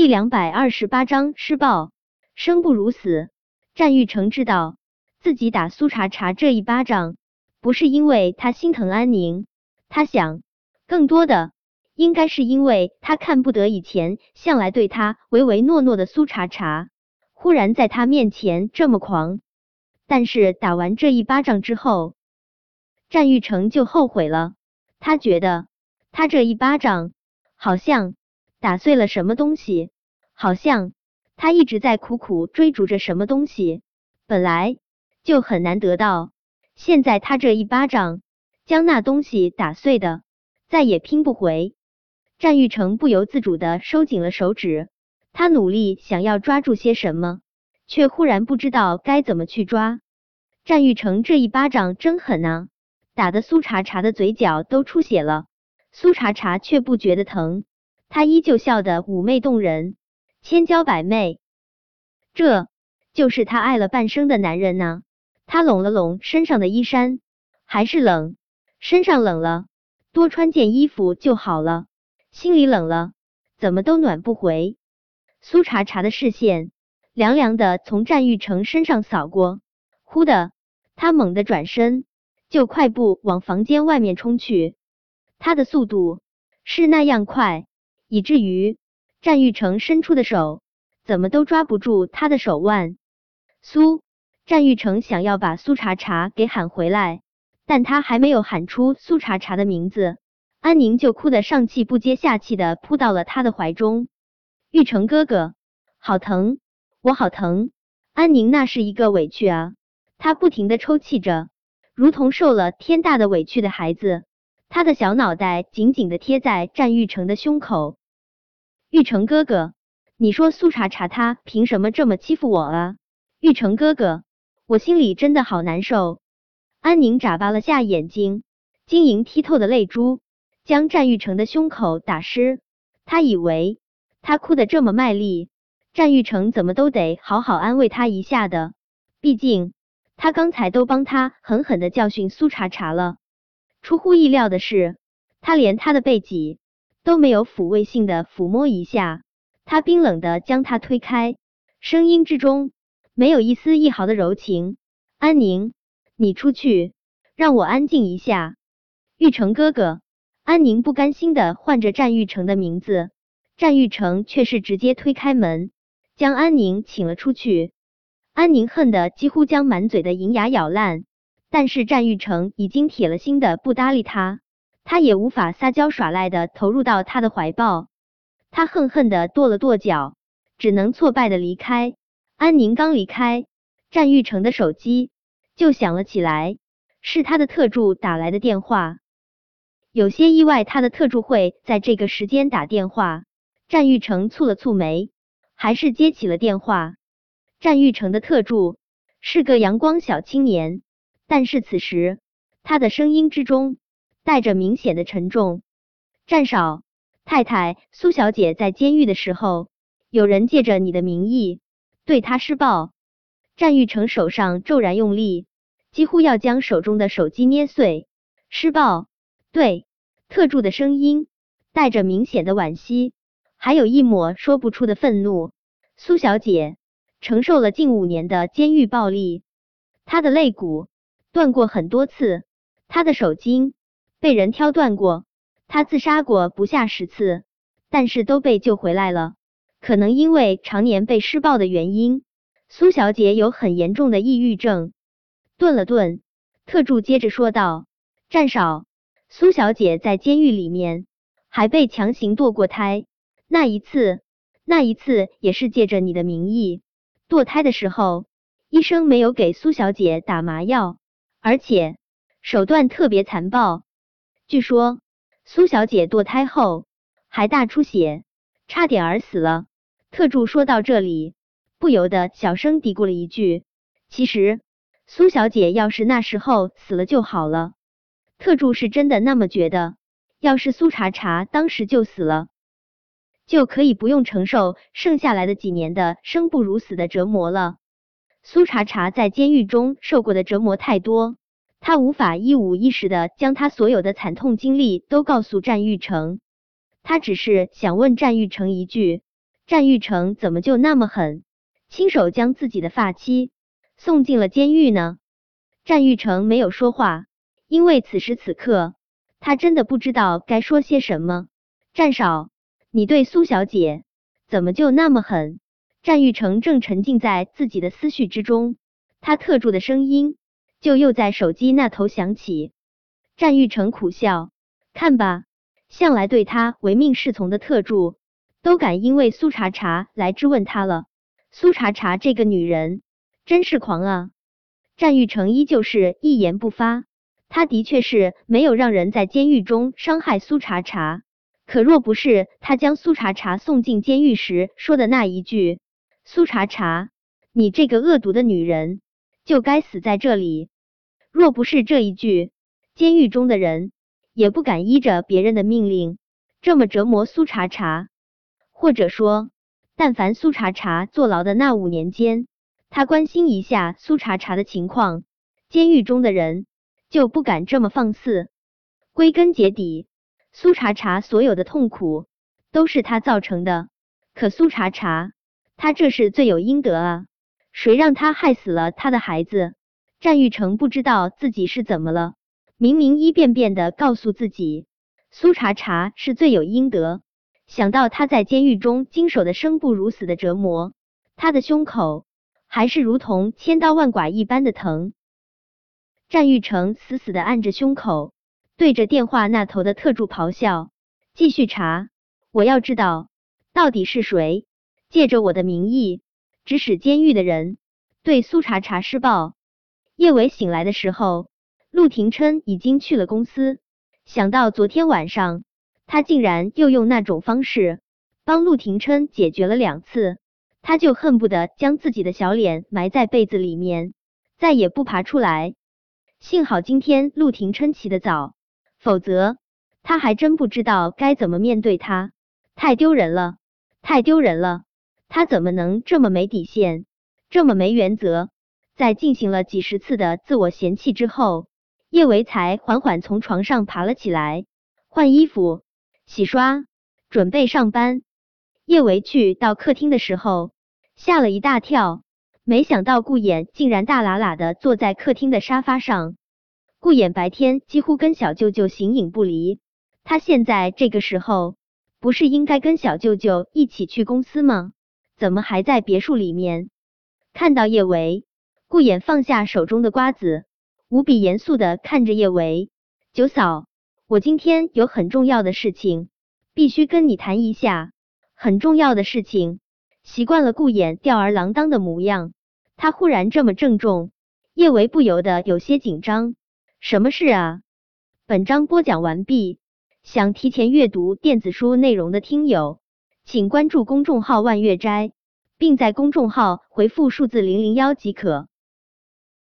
第两百二十八章施暴，生不如死。战玉成知道自己打苏茶茶这一巴掌，不是因为他心疼安宁，他想更多的应该是因为他看不得以前向来对他唯唯诺诺的苏茶茶，忽然在他面前这么狂。但是打完这一巴掌之后，战玉成就后悔了。他觉得他这一巴掌好像。打碎了什么东西？好像他一直在苦苦追逐着什么东西，本来就很难得到。现在他这一巴掌将那东西打碎的，再也拼不回。战玉成不由自主的收紧了手指，他努力想要抓住些什么，却忽然不知道该怎么去抓。战玉成这一巴掌真狠啊，打的苏茶茶的嘴角都出血了，苏茶茶却不觉得疼。他依旧笑得妩媚动人，千娇百媚，这就是他爱了半生的男人呢。他拢了拢身上的衣衫，还是冷，身上冷了，多穿件衣服就好了；心里冷了，怎么都暖不回。苏茶茶的视线凉凉的从战玉成身上扫过，忽的，他猛地转身，就快步往房间外面冲去。他的速度是那样快。以至于战玉成伸出的手怎么都抓不住他的手腕。苏战玉成想要把苏茶茶给喊回来，但他还没有喊出苏茶茶的名字，安宁就哭得上气不接下气的扑到了他的怀中。玉成哥哥，好疼，我好疼！安宁那是一个委屈啊，他不停的抽泣着，如同受了天大的委屈的孩子，他的小脑袋紧紧的贴在战玉成的胸口。玉成哥哥，你说苏茶茶他凭什么这么欺负我啊？玉成哥哥，我心里真的好难受。安宁眨巴了下眼睛，晶莹剔透的泪珠将战玉成的胸口打湿。他以为他哭得这么卖力，战玉成怎么都得好好安慰他一下的。毕竟他刚才都帮他狠狠的教训苏茶茶了。出乎意料的是，他连他的背脊。都没有抚慰性的抚摸一下，他冰冷的将他推开，声音之中没有一丝一毫的柔情。安宁，你出去，让我安静一下。玉成哥哥，安宁不甘心的唤着战玉成的名字，战玉成却是直接推开门，将安宁请了出去。安宁恨得几乎将满嘴的银牙咬烂，但是战玉成已经铁了心的不搭理他。他也无法撒娇耍赖的投入到他的怀抱，他恨恨的跺了跺脚，只能挫败的离开。安宁刚离开，战玉成的手机就响了起来，是他的特助打来的电话。有些意外，他的特助会在这个时间打电话。战玉成蹙了蹙眉，还是接起了电话。战玉成的特助是个阳光小青年，但是此时他的声音之中。带着明显的沉重。战少太太苏小姐在监狱的时候，有人借着你的名义对她施暴。战玉成手上骤然用力，几乎要将手中的手机捏碎。施暴？对。特助的声音带着明显的惋惜，还有一抹说不出的愤怒。苏小姐承受了近五年的监狱暴力，她的肋骨断过很多次，她的手筋。被人挑断过，他自杀过不下十次，但是都被救回来了。可能因为常年被施暴的原因，苏小姐有很严重的抑郁症。顿了顿，特助接着说道：“战少，苏小姐在监狱里面还被强行堕过胎，那一次，那一次也是借着你的名义堕胎的时候，医生没有给苏小姐打麻药，而且手段特别残暴。”据说苏小姐堕胎后还大出血，差点儿死了。特助说到这里，不由得小声嘀咕了一句：“其实苏小姐要是那时候死了就好了。”特助是真的那么觉得，要是苏茶茶当时就死了，就可以不用承受剩下来的几年的生不如死的折磨了。苏茶茶在监狱中受过的折磨太多。他无法一五一十的将他所有的惨痛经历都告诉战玉成，他只是想问战玉成一句：战玉成怎么就那么狠，亲手将自己的发妻送进了监狱呢？战玉成没有说话，因为此时此刻他真的不知道该说些什么。战少，你对苏小姐怎么就那么狠？战玉成正沉浸在自己的思绪之中，他特助的声音就又在手机那头响起。战玉成苦笑，看吧，向来对他唯命是从的特助。都敢因为苏茶茶来质问他了，苏茶茶这个女人真是狂啊！战玉成依旧是一言不发，他的确是没有让人在监狱中伤害苏茶茶，可若不是他将苏茶茶送进监狱时说的那一句“苏茶茶，你这个恶毒的女人就该死在这里”，若不是这一句，监狱中的人也不敢依着别人的命令这么折磨苏茶茶。或者说，但凡苏茶茶坐牢的那五年间，他关心一下苏茶茶的情况，监狱中的人就不敢这么放肆。归根结底，苏茶茶所有的痛苦都是他造成的。可苏茶茶，他这是罪有应得啊！谁让他害死了他的孩子？战玉成不知道自己是怎么了，明明一遍遍的告诉自己，苏茶茶是罪有应得。想到他在监狱中经受的生不如死的折磨，他的胸口还是如同千刀万剐一般的疼。战玉成死死的按着胸口，对着电话那头的特助咆哮：“继续查，我要知道到底是谁借着我的名义指使监狱的人对苏茶茶施暴。”叶伟醒来的时候，陆廷琛已经去了公司。想到昨天晚上。他竟然又用那种方式帮陆廷琛解决了两次，他就恨不得将自己的小脸埋在被子里面，再也不爬出来。幸好今天陆廷琛起得早，否则他还真不知道该怎么面对他，太丢人了，太丢人了！他怎么能这么没底线，这么没原则？在进行了几十次的自我嫌弃之后，叶维才缓缓从床上爬了起来，换衣服。洗刷，准备上班。叶维去到客厅的时候，吓了一大跳，没想到顾衍竟然大喇喇的坐在客厅的沙发上。顾衍白天几乎跟小舅舅形影不离，他现在这个时候不是应该跟小舅舅一起去公司吗？怎么还在别墅里面？看到叶维，顾衍放下手中的瓜子，无比严肃的看着叶维，九嫂。我今天有很重要的事情，必须跟你谈一下。很重要的事情。习惯了顾衍吊儿郎当的模样，他忽然这么郑重，叶维不由得有些紧张。什么事啊？本章播讲完毕。想提前阅读电子书内容的听友，请关注公众号万月斋，并在公众号回复数字零零幺即可。